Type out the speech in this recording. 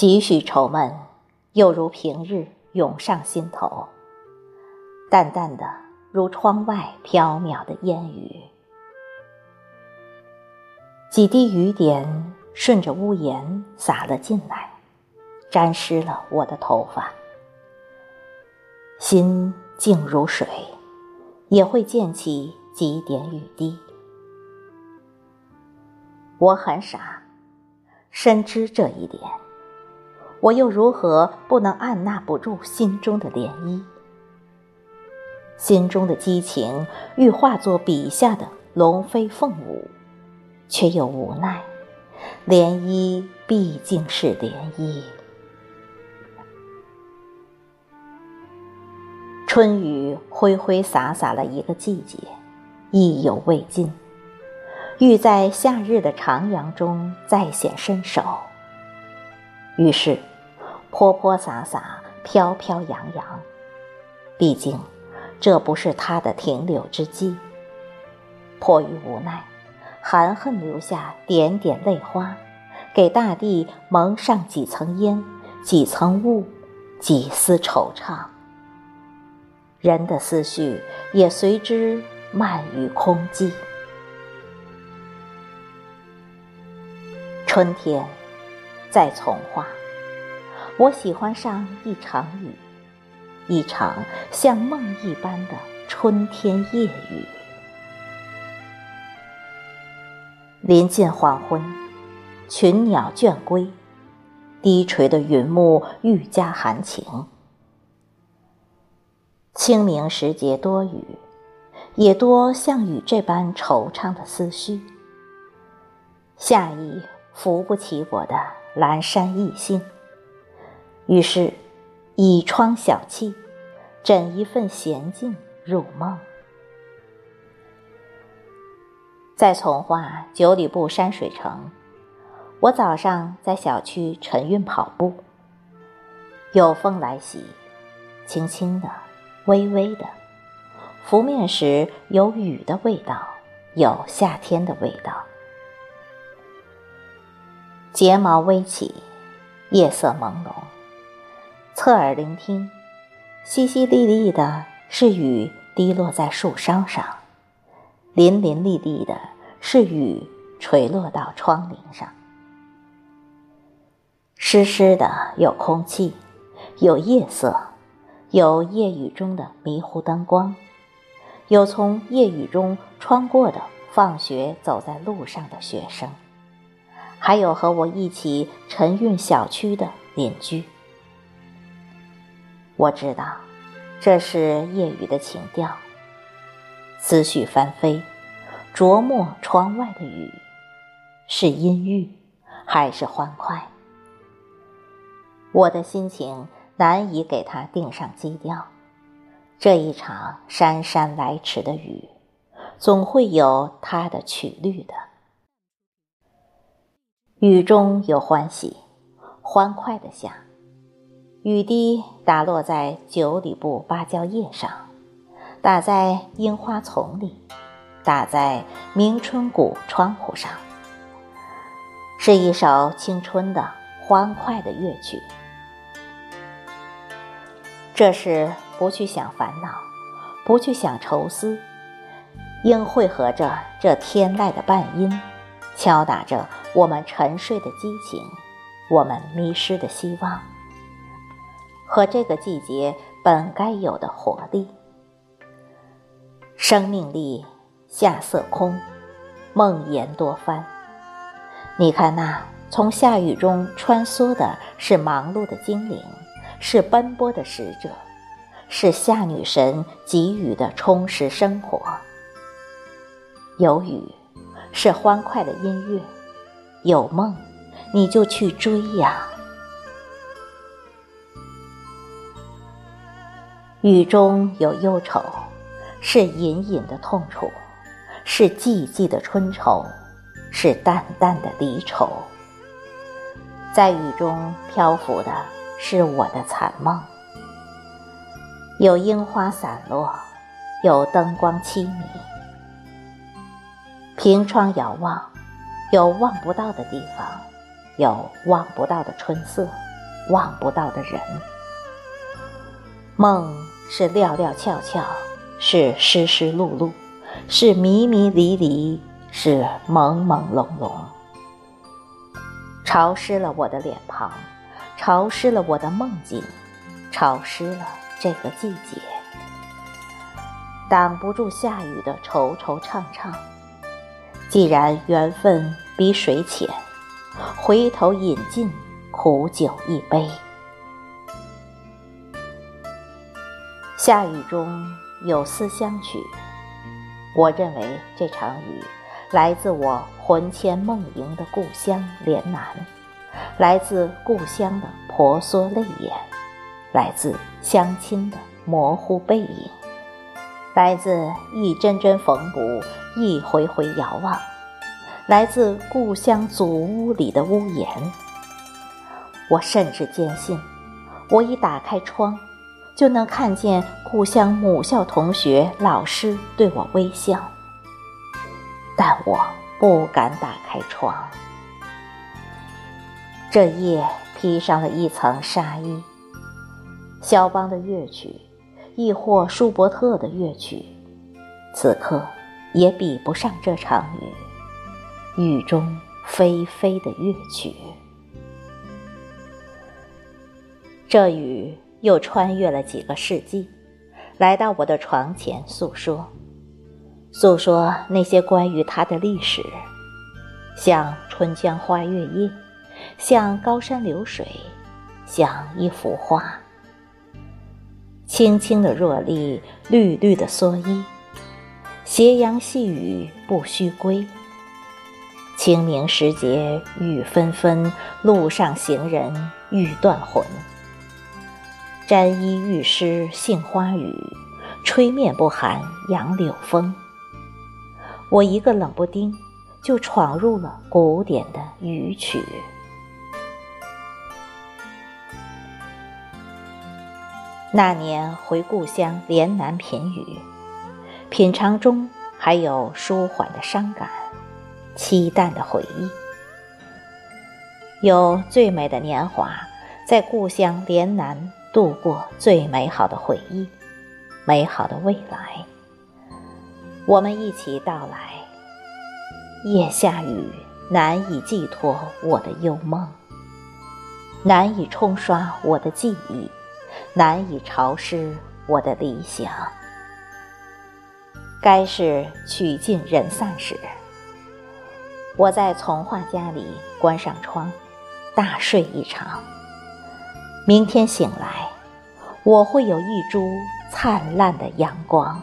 几许愁闷，又如平日涌上心头，淡淡的如窗外缥缈的烟雨。几滴雨点顺着屋檐洒了进来，沾湿了我的头发。心静如水，也会溅起几点雨滴。我很傻，深知这一点，我又如何不能按捺不住心中的涟漪？心中的激情欲化作笔下的龙飞凤舞。却又无奈，涟漪毕竟是涟漪。春雨挥挥洒洒了一个季节，意犹未尽，欲在夏日的徜徉中再显身手。于是，泼泼洒洒，飘飘扬扬。毕竟，这不是他的停留之机。迫于无奈。含恨留下点点泪花，给大地蒙上几层烟、几层雾、几丝惆怅。人的思绪也随之漫于空寂。春天，在从化，我喜欢上一场雨，一场像梦一般的春天夜雨。临近黄昏，群鸟倦归，低垂的云幕愈加含情。清明时节多雨，也多像雨这般惆怅的思绪。夏意扶不起我的阑珊一心，于是倚窗小憩，枕一份闲静入梦。在从化九里布山水城，我早上在小区晨运跑步。有风来袭，轻轻的，微微的，拂面时有雨的味道，有夏天的味道。睫毛微起，夜色朦胧，侧耳聆听，淅淅沥沥的是雨滴落在树梢上。淋淋沥沥的是雨垂落到窗棂上，湿湿的有空气，有夜色，有夜雨中的迷糊灯光，有从夜雨中穿过的放学走在路上的学生，还有和我一起晨运小区的邻居。我知道，这是夜雨的情调。思绪翻飞，琢磨窗外的雨，是阴郁还是欢快？我的心情难以给它定上基调。这一场姗姗来迟的雨，总会有它的曲律的。雨中有欢喜，欢快的下，雨滴打落在九里布芭蕉叶上。打在樱花丛里，打在明春谷窗户上，是一首青春的欢快的乐曲。这是不去想烦恼，不去想愁思，应汇合着这天籁的半音，敲打着我们沉睡的激情，我们迷失的希望，和这个季节本该有的活力。生命力，夏色空，梦魇多番。你看那从夏雨中穿梭的，是忙碌的精灵，是奔波的使者，是夏女神给予的充实生活。有雨，是欢快的音乐；有梦，你就去追呀。雨中有忧愁。是隐隐的痛楚，是寂寂的春愁，是淡淡的离愁。在雨中漂浮的是我的残梦，有樱花散落，有灯光凄迷。凭窗遥望，有望不到的地方，有望不到的春色，望不到的人。梦是寥寥悄悄，是湿湿漉漉，是迷迷离离，是朦朦胧胧，潮湿了我的脸庞，潮湿了我的梦境，潮湿了这个季节，挡不住下雨的惆惆怅怅。既然缘分比水浅，回头饮尽苦酒一杯。下雨中有思乡曲，我认为这场雨来自我魂牵梦萦的故乡连南，来自故乡的婆娑泪眼，来自乡亲的模糊背影，来自一针针缝补。一回回遥望，来自故乡祖屋里的屋檐。我甚至坚信，我一打开窗，就能看见故乡母校同学、老师对我微笑。但我不敢打开窗。这夜披上了一层纱衣。肖邦的乐曲，亦或舒伯特的乐曲，此刻。也比不上这场雨，雨中霏霏的乐曲。这雨又穿越了几个世纪，来到我的床前诉说，诉说那些关于它的历史，像春江花月夜，像高山流水，像一幅画。青青的箬笠，绿绿的蓑衣。斜阳细雨不须归，清明时节雨纷纷，路上行人欲断魂。沾衣欲湿杏花雨，吹面不寒杨柳风。我一个冷不丁，就闯入了古典的雨曲。那年回故乡连南品雨。品尝中还有舒缓的伤感，凄淡的回忆。有最美的年华，在故乡连南度过最美好的回忆，美好的未来。我们一起到来。夜下雨，难以寄托我的幽梦，难以冲刷我的记忆，难以潮湿我的理想。该是曲尽人散时，我在从化家里关上窗，大睡一场。明天醒来，我会有一株灿烂的阳光。